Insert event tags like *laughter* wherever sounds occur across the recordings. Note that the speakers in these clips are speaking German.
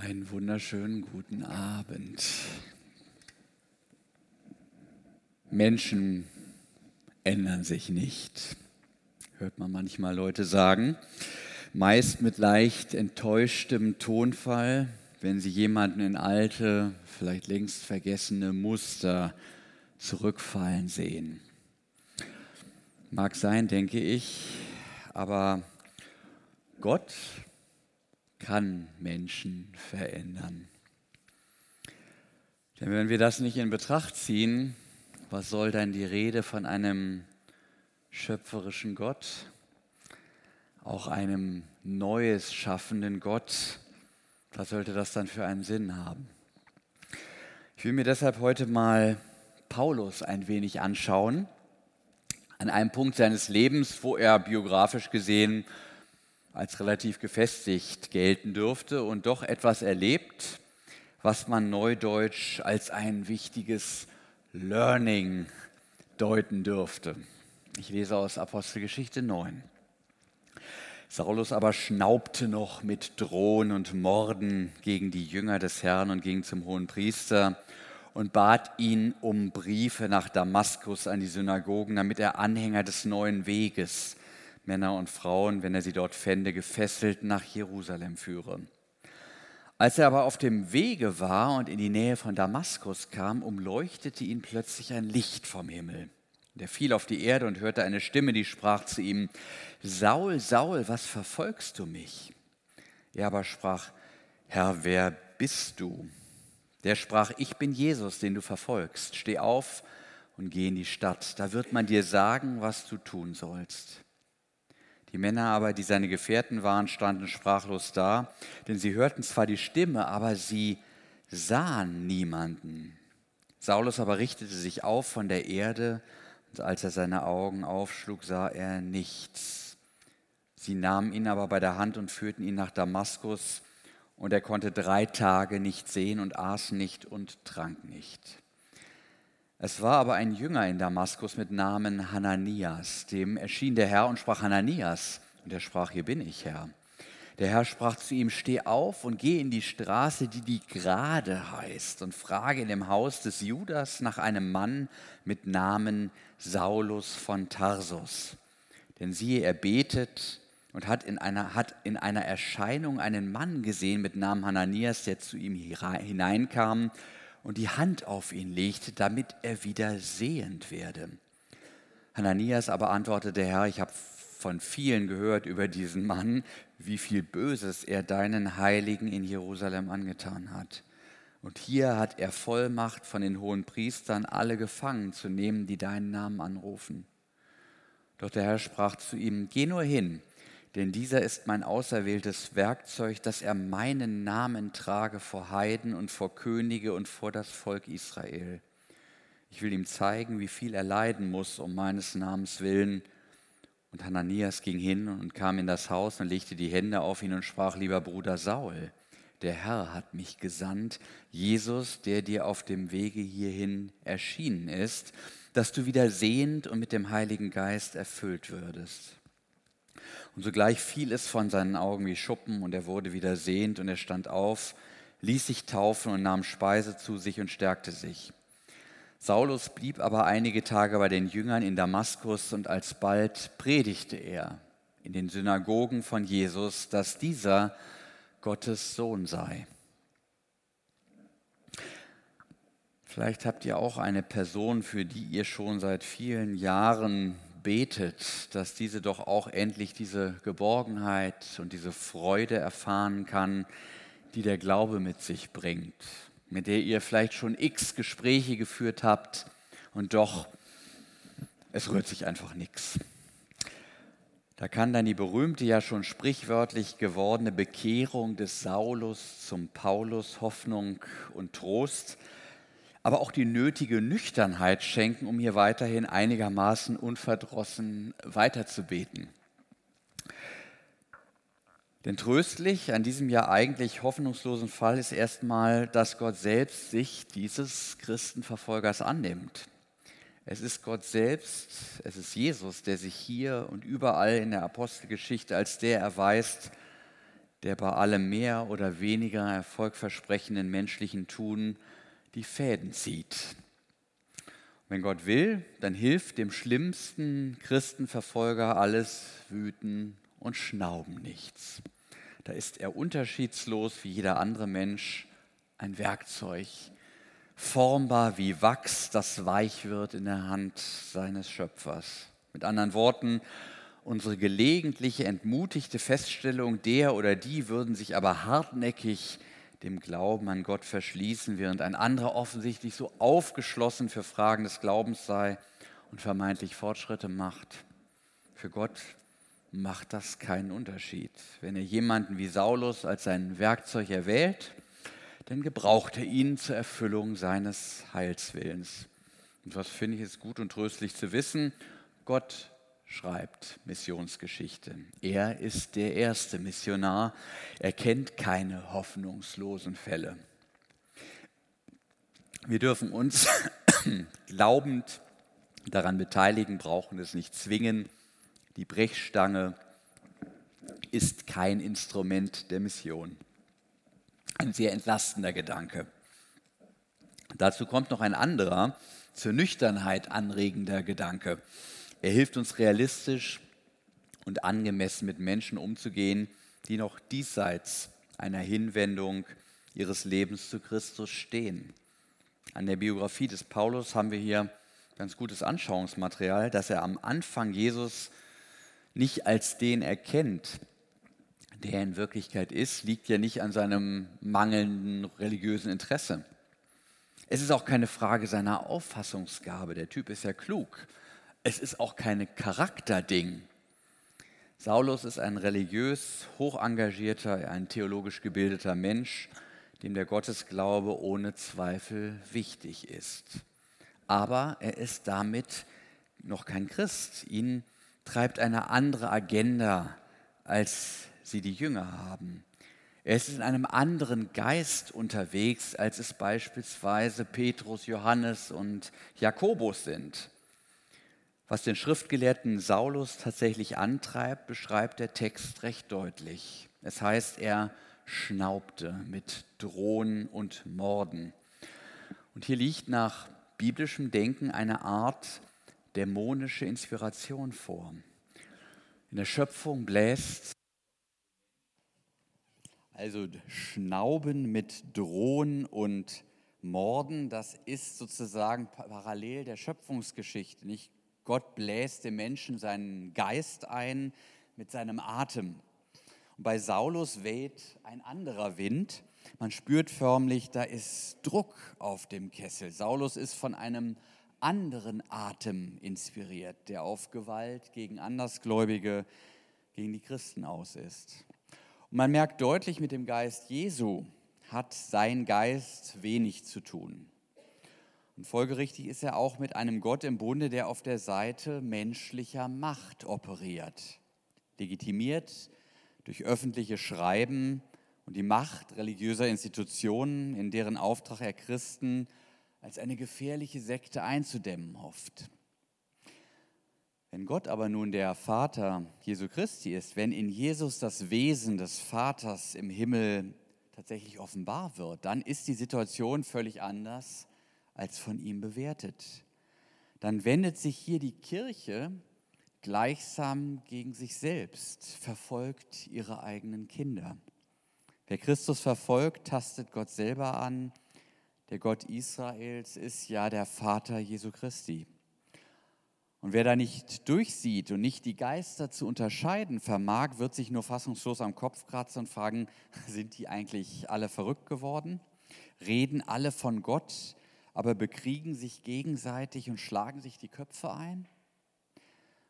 Einen wunderschönen guten Abend. Menschen ändern sich nicht, hört man manchmal Leute sagen, meist mit leicht enttäuschtem Tonfall, wenn sie jemanden in alte, vielleicht längst vergessene Muster zurückfallen sehen. Mag sein, denke ich, aber Gott kann Menschen verändern. Denn wenn wir das nicht in Betracht ziehen, was soll dann die Rede von einem schöpferischen Gott, auch einem Neues schaffenden Gott, was sollte das dann für einen Sinn haben? Ich will mir deshalb heute mal Paulus ein wenig anschauen, an einem Punkt seines Lebens, wo er biografisch gesehen als relativ gefestigt gelten dürfte und doch etwas erlebt, was man neudeutsch als ein wichtiges Learning deuten dürfte. Ich lese aus Apostelgeschichte 9. Saulus aber schnaubte noch mit Drohen und Morden gegen die Jünger des Herrn und ging zum hohen Priester und bat ihn um Briefe nach Damaskus an die Synagogen, damit er Anhänger des neuen Weges Männer und Frauen, wenn er sie dort fände, gefesselt nach Jerusalem führe. Als er aber auf dem Wege war und in die Nähe von Damaskus kam, umleuchtete ihn plötzlich ein Licht vom Himmel. Er fiel auf die Erde und hörte eine Stimme, die sprach zu ihm, Saul, Saul, was verfolgst du mich? Er aber sprach, Herr, wer bist du? Der sprach, ich bin Jesus, den du verfolgst. Steh auf und geh in die Stadt, da wird man dir sagen, was du tun sollst. Die Männer aber, die seine Gefährten waren, standen sprachlos da, denn sie hörten zwar die Stimme, aber sie sahen niemanden. Saulus aber richtete sich auf von der Erde, und als er seine Augen aufschlug, sah er nichts. Sie nahmen ihn aber bei der Hand und führten ihn nach Damaskus, und er konnte drei Tage nicht sehen und aß nicht und trank nicht. Es war aber ein Jünger in Damaskus mit Namen Hananias. Dem erschien der Herr und sprach Hananias. Und er sprach, hier bin ich, Herr. Der Herr sprach zu ihm, steh auf und geh in die Straße, die die Gerade heißt, und frage in dem Haus des Judas nach einem Mann mit Namen Saulus von Tarsus. Denn siehe, er betet und hat in einer, hat in einer Erscheinung einen Mann gesehen mit Namen Hananias, der zu ihm hineinkam und die Hand auf ihn legte, damit er wieder sehend werde. Hananias aber antwortete, Herr, ich habe von vielen gehört über diesen Mann, wie viel Böses er deinen Heiligen in Jerusalem angetan hat. Und hier hat er Vollmacht von den hohen Priestern, alle gefangen zu nehmen, die deinen Namen anrufen. Doch der Herr sprach zu ihm, geh nur hin, denn dieser ist mein auserwähltes Werkzeug, dass er meinen Namen trage vor Heiden und vor Könige und vor das Volk Israel. Ich will ihm zeigen, wie viel er leiden muss um meines Namens willen. Und Hananias ging hin und kam in das Haus und legte die Hände auf ihn und sprach, lieber Bruder Saul, der Herr hat mich gesandt, Jesus, der dir auf dem Wege hierhin erschienen ist, dass du wieder sehend und mit dem Heiligen Geist erfüllt würdest. Und sogleich fiel es von seinen Augen wie Schuppen und er wurde wieder sehend und er stand auf, ließ sich taufen und nahm Speise zu sich und stärkte sich. Saulus blieb aber einige Tage bei den Jüngern in Damaskus und alsbald predigte er in den Synagogen von Jesus, dass dieser Gottes Sohn sei. Vielleicht habt ihr auch eine Person, für die ihr schon seit vielen Jahren betet, dass diese doch auch endlich diese Geborgenheit und diese Freude erfahren kann, die der Glaube mit sich bringt, mit der ihr vielleicht schon x Gespräche geführt habt und doch, es rührt sich einfach nichts. Da kann dann die berühmte, ja schon sprichwörtlich gewordene Bekehrung des Saulus zum Paulus Hoffnung und Trost aber auch die nötige Nüchternheit schenken, um hier weiterhin einigermaßen unverdrossen weiterzubeten. Denn tröstlich an diesem ja eigentlich hoffnungslosen Fall ist erstmal, dass Gott selbst sich dieses Christenverfolgers annimmt. Es ist Gott selbst, es ist Jesus, der sich hier und überall in der Apostelgeschichte als der erweist, der bei allem mehr oder weniger erfolgversprechenden menschlichen Tun die Fäden zieht. Wenn Gott will, dann hilft dem schlimmsten Christenverfolger alles Wüten und Schnauben nichts. Da ist er unterschiedslos wie jeder andere Mensch ein Werkzeug, formbar wie Wachs, das weich wird in der Hand seines Schöpfers. Mit anderen Worten, unsere gelegentliche entmutigte Feststellung, der oder die würden sich aber hartnäckig dem Glauben an Gott verschließen, während ein anderer offensichtlich so aufgeschlossen für Fragen des Glaubens sei und vermeintlich Fortschritte macht. Für Gott macht das keinen Unterschied. Wenn er jemanden wie Saulus als sein Werkzeug erwählt, dann gebraucht er ihn zur Erfüllung seines Heilswillens. Und was finde ich ist gut und tröstlich zu wissen, Gott schreibt Missionsgeschichte. Er ist der erste Missionar. Er kennt keine hoffnungslosen Fälle. Wir dürfen uns *coughs* glaubend daran beteiligen, brauchen es nicht zwingen. Die Brechstange ist kein Instrument der Mission. Ein sehr entlastender Gedanke. Dazu kommt noch ein anderer, zur Nüchternheit anregender Gedanke. Er hilft uns realistisch und angemessen mit Menschen umzugehen, die noch diesseits einer Hinwendung ihres Lebens zu Christus stehen. An der Biografie des Paulus haben wir hier ganz gutes Anschauungsmaterial, dass er am Anfang Jesus nicht als den erkennt, der er in Wirklichkeit ist, liegt ja nicht an seinem mangelnden religiösen Interesse. Es ist auch keine Frage seiner Auffassungsgabe. Der Typ ist ja klug es ist auch kein Charakterding. Saulus ist ein religiös, hoch engagierter, ein theologisch gebildeter Mensch, dem der Gottesglaube ohne Zweifel wichtig ist. Aber er ist damit noch kein Christ. Ihn treibt eine andere Agenda, als sie die Jünger haben. Er ist in einem anderen Geist unterwegs, als es beispielsweise Petrus, Johannes und Jakobus sind. Was den Schriftgelehrten Saulus tatsächlich antreibt, beschreibt der Text recht deutlich. Es heißt, er schnaubte mit Drohen und Morden. Und hier liegt nach biblischem Denken eine Art dämonische Inspiration vor. In der Schöpfung bläst also Schnauben mit Drohen und Morden, das ist sozusagen parallel der Schöpfungsgeschichte. Nicht Gott bläst dem Menschen seinen Geist ein mit seinem Atem. Und bei Saulus weht ein anderer Wind. Man spürt förmlich, da ist Druck auf dem Kessel. Saulus ist von einem anderen Atem inspiriert, der auf Gewalt gegen Andersgläubige, gegen die Christen aus ist. Und man merkt deutlich, mit dem Geist Jesu hat sein Geist wenig zu tun. Und folgerichtig ist er auch mit einem Gott im Bunde, der auf der Seite menschlicher Macht operiert, legitimiert durch öffentliche Schreiben und die Macht religiöser Institutionen, in deren Auftrag er Christen als eine gefährliche Sekte einzudämmen hofft. Wenn Gott aber nun der Vater Jesu Christi ist, wenn in Jesus das Wesen des Vaters im Himmel tatsächlich offenbar wird, dann ist die Situation völlig anders als von ihm bewertet. Dann wendet sich hier die Kirche gleichsam gegen sich selbst, verfolgt ihre eigenen Kinder. Wer Christus verfolgt, tastet Gott selber an. Der Gott Israels ist ja der Vater Jesu Christi. Und wer da nicht durchsieht und nicht die Geister zu unterscheiden vermag, wird sich nur fassungslos am Kopf kratzen und fragen, *laughs* sind die eigentlich alle verrückt geworden? Reden alle von Gott, aber bekriegen sich gegenseitig und schlagen sich die Köpfe ein?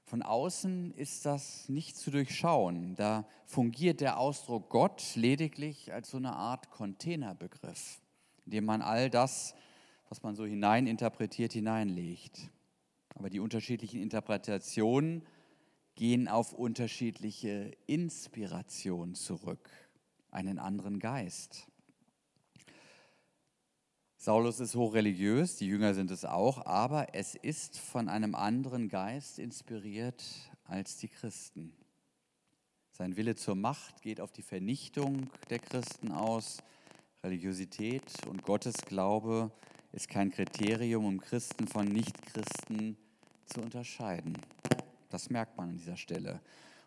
Von außen ist das nicht zu durchschauen. Da fungiert der Ausdruck Gott lediglich als so eine Art Containerbegriff, in dem man all das, was man so hineininterpretiert, hineinlegt. Aber die unterschiedlichen Interpretationen gehen auf unterschiedliche Inspirationen zurück, einen anderen Geist. Saulus ist hochreligiös, die Jünger sind es auch, aber es ist von einem anderen Geist inspiriert als die Christen. Sein Wille zur Macht geht auf die Vernichtung der Christen aus. Religiosität und Gottesglaube ist kein Kriterium, um Christen von Nichtchristen zu unterscheiden. Das merkt man an dieser Stelle.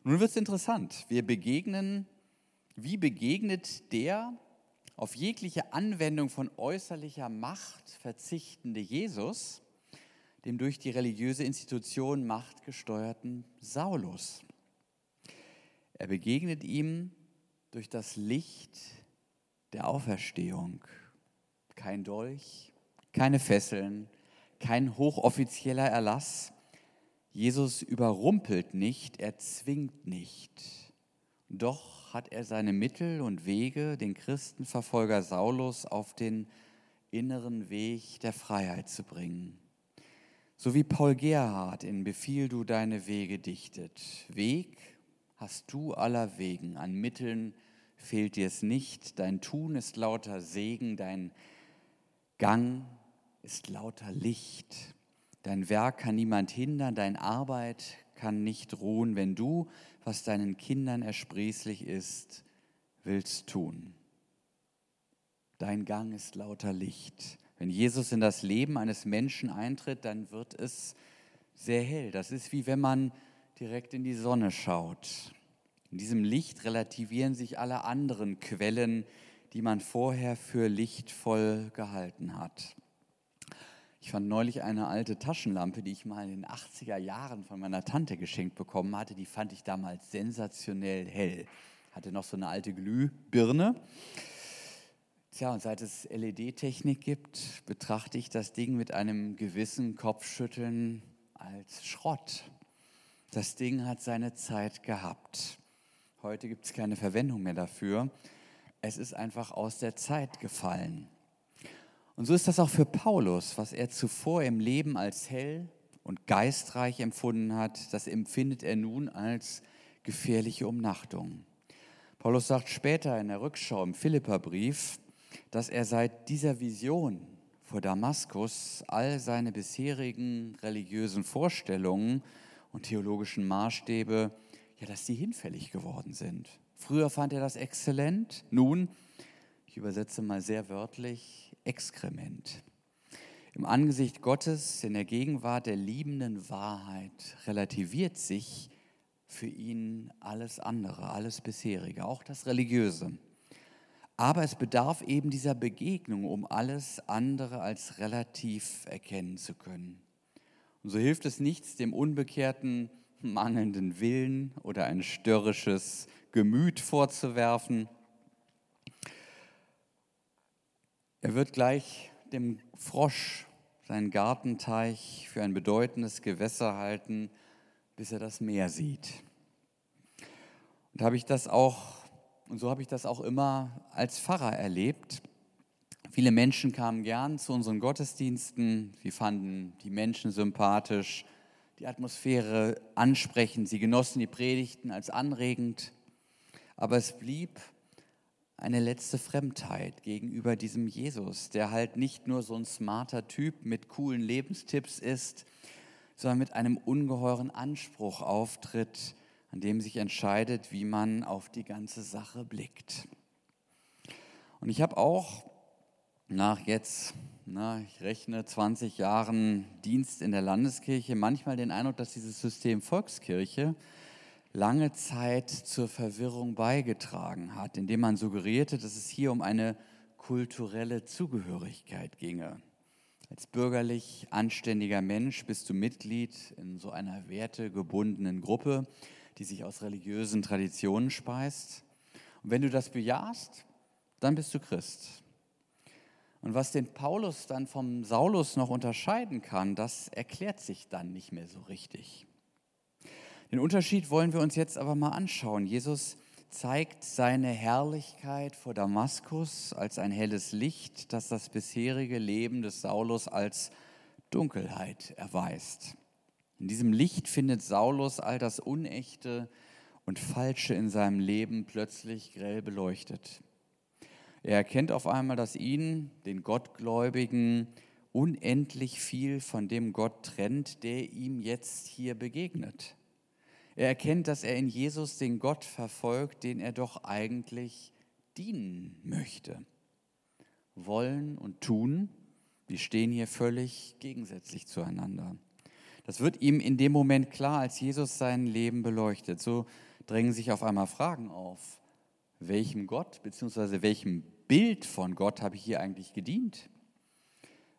nun wird es interessant. Wir begegnen, wie begegnet der auf jegliche Anwendung von äußerlicher Macht verzichtende Jesus dem durch die religiöse Institution machtgesteuerten Saulus? Er begegnet ihm durch das Licht der Auferstehung. Kein Dolch, keine Fesseln, kein hochoffizieller Erlass. Jesus überrumpelt nicht, er zwingt nicht. Doch hat er seine Mittel und Wege, den Christenverfolger Saulus auf den inneren Weg der Freiheit zu bringen. So wie Paul Gerhard in Befiehl du deine Wege dichtet. Weg hast du aller Wegen, an Mitteln fehlt dir es nicht, dein Tun ist lauter Segen, dein Gang ist lauter Licht. Dein Werk kann niemand hindern, deine Arbeit kann nicht ruhen, wenn du, was deinen Kindern ersprießlich ist, willst tun. Dein Gang ist lauter Licht. Wenn Jesus in das Leben eines Menschen eintritt, dann wird es sehr hell. Das ist wie wenn man direkt in die Sonne schaut. In diesem Licht relativieren sich alle anderen Quellen, die man vorher für lichtvoll gehalten hat. Ich fand neulich eine alte Taschenlampe, die ich mal in den 80er Jahren von meiner Tante geschenkt bekommen hatte. Die fand ich damals sensationell hell. Hatte noch so eine alte Glühbirne. Tja, und seit es LED-Technik gibt, betrachte ich das Ding mit einem gewissen Kopfschütteln als Schrott. Das Ding hat seine Zeit gehabt. Heute gibt es keine Verwendung mehr dafür. Es ist einfach aus der Zeit gefallen. Und so ist das auch für Paulus, was er zuvor im Leben als hell und geistreich empfunden hat, das empfindet er nun als gefährliche Umnachtung. Paulus sagt später in der Rückschau im Philipperbrief, dass er seit dieser Vision vor Damaskus all seine bisherigen religiösen Vorstellungen und theologischen Maßstäbe, ja, dass die hinfällig geworden sind. Früher fand er das exzellent, nun, ich übersetze mal sehr wörtlich, Exkrement. Im Angesicht Gottes, in der Gegenwart der liebenden Wahrheit, relativiert sich für ihn alles andere, alles bisherige, auch das Religiöse. Aber es bedarf eben dieser Begegnung, um alles andere als relativ erkennen zu können. Und so hilft es nichts, dem Unbekehrten mangelnden Willen oder ein störrisches Gemüt vorzuwerfen Er wird gleich dem Frosch seinen Gartenteich für ein bedeutendes Gewässer halten, bis er das Meer sieht. Und habe ich das auch und so habe ich das auch immer als Pfarrer erlebt. Viele Menschen kamen gern zu unseren Gottesdiensten. Sie fanden die Menschen sympathisch, die Atmosphäre ansprechend. Sie genossen die Predigten als anregend. Aber es blieb eine letzte Fremdheit gegenüber diesem Jesus, der halt nicht nur so ein smarter Typ mit coolen Lebenstipps ist, sondern mit einem ungeheuren Anspruch auftritt, an dem sich entscheidet, wie man auf die ganze Sache blickt. Und ich habe auch nach jetzt, na, ich rechne 20 Jahren Dienst in der Landeskirche, manchmal den Eindruck, dass dieses System Volkskirche lange Zeit zur Verwirrung beigetragen hat, indem man suggerierte, dass es hier um eine kulturelle Zugehörigkeit ginge. Als bürgerlich anständiger Mensch bist du Mitglied in so einer wertegebundenen Gruppe, die sich aus religiösen Traditionen speist. Und wenn du das bejahst, dann bist du Christ. Und was den Paulus dann vom Saulus noch unterscheiden kann, das erklärt sich dann nicht mehr so richtig. Den Unterschied wollen wir uns jetzt aber mal anschauen. Jesus zeigt seine Herrlichkeit vor Damaskus als ein helles Licht, das das bisherige Leben des Saulus als Dunkelheit erweist. In diesem Licht findet Saulus all das Unechte und Falsche in seinem Leben plötzlich grell beleuchtet. Er erkennt auf einmal, dass ihn, den Gottgläubigen, unendlich viel von dem Gott trennt, der ihm jetzt hier begegnet. Er erkennt, dass er in Jesus den Gott verfolgt, den er doch eigentlich dienen möchte. Wollen und tun, die stehen hier völlig gegensätzlich zueinander. Das wird ihm in dem Moment klar, als Jesus sein Leben beleuchtet. So drängen sich auf einmal Fragen auf. Welchem Gott bzw. welchem Bild von Gott habe ich hier eigentlich gedient?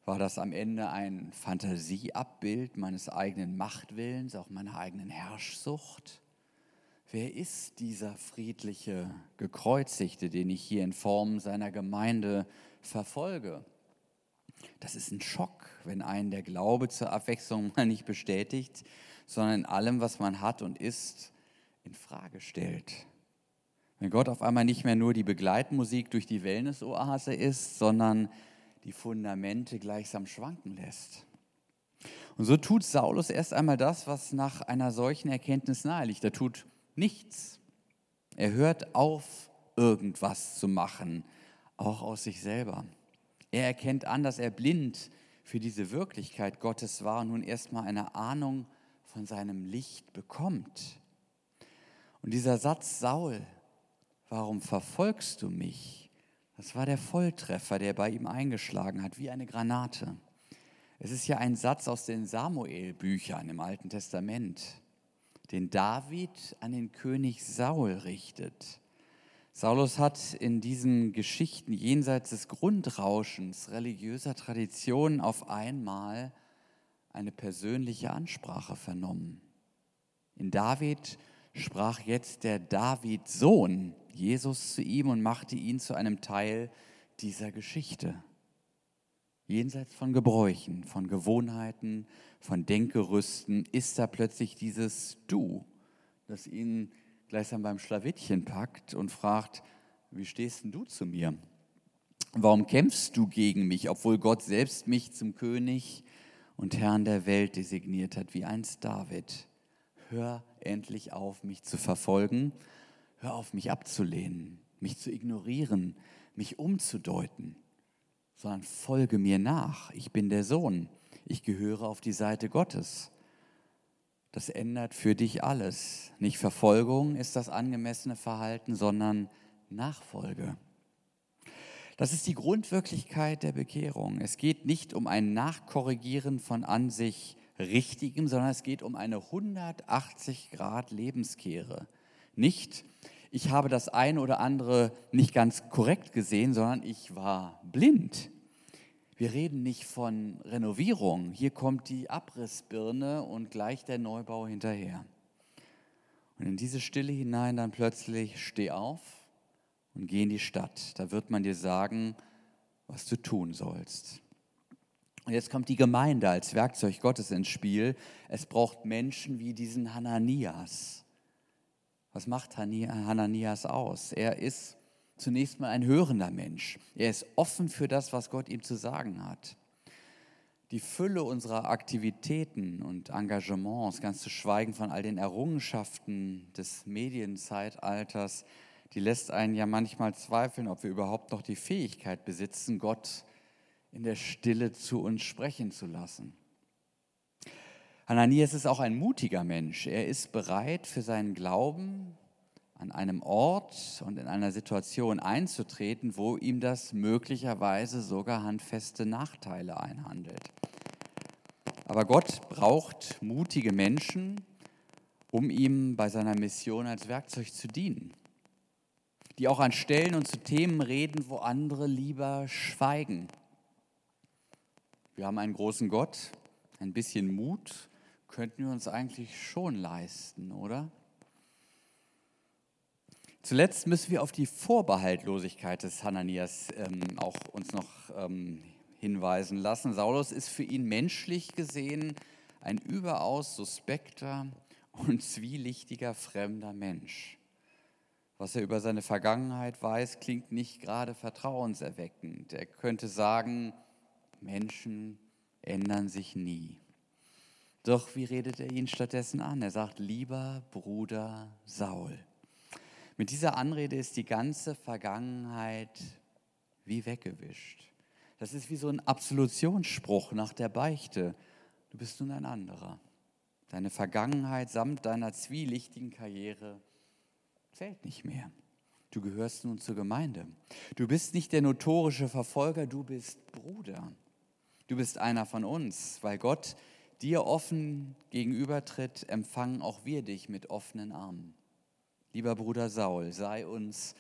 War das am Ende ein Fantasieabbild meines eigenen Machtwillens, auch meiner eigenen Herrschsucht? Wer ist dieser friedliche Gekreuzigte, den ich hier in Form seiner Gemeinde verfolge? Das ist ein Schock, wenn einen der Glaube zur Abwechslung mal nicht bestätigt, sondern in allem, was man hat und ist, in Frage stellt. Wenn Gott auf einmal nicht mehr nur die Begleitmusik durch die Wellness-Oase ist, sondern die Fundamente gleichsam schwanken lässt. Und so tut Saulus erst einmal das, was nach einer solchen Erkenntnis nahe liegt. Er tut nichts. Er hört auf, irgendwas zu machen, auch aus sich selber. Er erkennt an, dass er blind für diese Wirklichkeit Gottes war und nun erstmal eine Ahnung von seinem Licht bekommt. Und dieser Satz, Saul, warum verfolgst du mich? Das war der Volltreffer, der bei ihm eingeschlagen hat, wie eine Granate. Es ist ja ein Satz aus den Samuel-Büchern im Alten Testament, den David an den König Saul richtet. Saulus hat in diesen Geschichten jenseits des Grundrauschens religiöser Traditionen auf einmal eine persönliche Ansprache vernommen. In David sprach jetzt der David-Sohn Jesus zu ihm und machte ihn zu einem Teil dieser Geschichte. Jenseits von Gebräuchen, von Gewohnheiten, von Denkgerüsten ist da plötzlich dieses Du, das ihn gleichsam beim Schlawittchen packt und fragt, wie stehst denn du zu mir? Warum kämpfst du gegen mich, obwohl Gott selbst mich zum König und Herrn der Welt designiert hat, wie einst David? Hör endlich auf, mich zu verfolgen, hör auf, mich abzulehnen, mich zu ignorieren, mich umzudeuten, sondern folge mir nach. Ich bin der Sohn, ich gehöre auf die Seite Gottes das ändert für dich alles. Nicht Verfolgung ist das angemessene Verhalten, sondern Nachfolge. Das ist die Grundwirklichkeit der Bekehrung. Es geht nicht um ein Nachkorrigieren von an sich Richtigem, sondern es geht um eine 180 Grad Lebenskehre. Nicht, ich habe das eine oder andere nicht ganz korrekt gesehen, sondern ich war blind. Wir reden nicht von Renovierung. Hier kommt die Abrissbirne und gleich der Neubau hinterher. Und in diese Stille hinein dann plötzlich steh auf und geh in die Stadt. Da wird man dir sagen, was du tun sollst. Und jetzt kommt die Gemeinde als Werkzeug Gottes ins Spiel. Es braucht Menschen wie diesen Hananias. Was macht Hananias aus? Er ist zunächst mal ein hörender Mensch. Er ist offen für das, was Gott ihm zu sagen hat. Die Fülle unserer Aktivitäten und Engagements, ganz zu schweigen von all den Errungenschaften des Medienzeitalters, die lässt einen ja manchmal zweifeln, ob wir überhaupt noch die Fähigkeit besitzen, Gott in der Stille zu uns sprechen zu lassen. Hananias ist auch ein mutiger Mensch. Er ist bereit, für seinen Glauben an einem Ort und in einer Situation einzutreten, wo ihm das möglicherweise sogar handfeste Nachteile einhandelt. Aber Gott braucht mutige Menschen, um ihm bei seiner Mission als Werkzeug zu dienen, die auch an Stellen und zu Themen reden, wo andere lieber schweigen. Wir haben einen großen Gott, ein bisschen Mut könnten wir uns eigentlich schon leisten, oder? Zuletzt müssen wir auf die Vorbehaltlosigkeit des Hananias ähm, auch uns noch ähm, hinweisen lassen. Saulus ist für ihn menschlich gesehen ein überaus suspekter und zwielichtiger fremder Mensch. Was er über seine Vergangenheit weiß, klingt nicht gerade vertrauenserweckend. Er könnte sagen, Menschen ändern sich nie. Doch wie redet er ihn stattdessen an? Er sagt, lieber Bruder Saul. Mit dieser Anrede ist die ganze Vergangenheit wie weggewischt. Das ist wie so ein Absolutionsspruch nach der Beichte. Du bist nun ein anderer. Deine Vergangenheit samt deiner zwielichtigen Karriere zählt nicht mehr. Du gehörst nun zur Gemeinde. Du bist nicht der notorische Verfolger, du bist Bruder. Du bist einer von uns, weil Gott dir offen gegenübertritt, empfangen auch wir dich mit offenen Armen. Lieber Bruder Saul, sei uns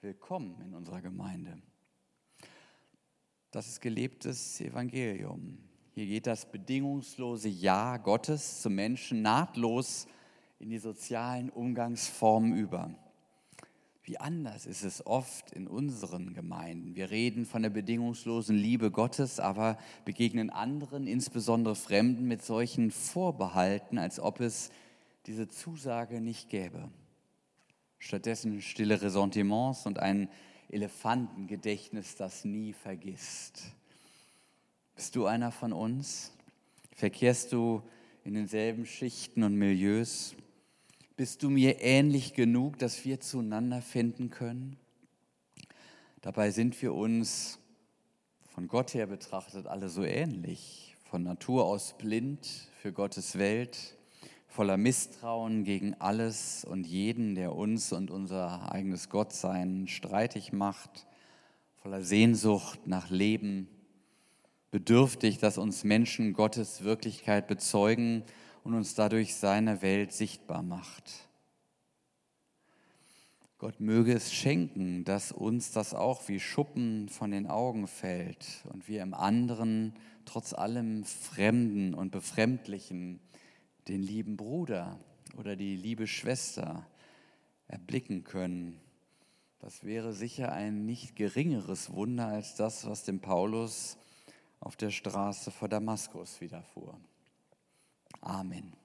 willkommen in unserer Gemeinde. Das ist gelebtes Evangelium. Hier geht das bedingungslose Ja Gottes zum Menschen nahtlos in die sozialen Umgangsformen über. Wie anders ist es oft in unseren Gemeinden. Wir reden von der bedingungslosen Liebe Gottes, aber begegnen anderen, insbesondere Fremden, mit solchen Vorbehalten, als ob es diese Zusage nicht gäbe. Stattdessen stille Ressentiments und ein Elefantengedächtnis, das nie vergisst. Bist du einer von uns? Verkehrst du in denselben Schichten und Milieus? Bist du mir ähnlich genug, dass wir zueinander finden können? Dabei sind wir uns von Gott her betrachtet alle so ähnlich, von Natur aus blind für Gottes Welt, voller Misstrauen gegen alles und jeden, der uns und unser eigenes Gottsein streitig macht, voller Sehnsucht nach Leben, bedürftig, dass uns Menschen Gottes Wirklichkeit bezeugen und uns dadurch seine Welt sichtbar macht. Gott möge es schenken, dass uns das auch wie Schuppen von den Augen fällt und wir im anderen, trotz allem Fremden und Befremdlichen, den lieben Bruder oder die liebe Schwester erblicken können. Das wäre sicher ein nicht geringeres Wunder als das, was dem Paulus auf der Straße vor Damaskus widerfuhr. Amen.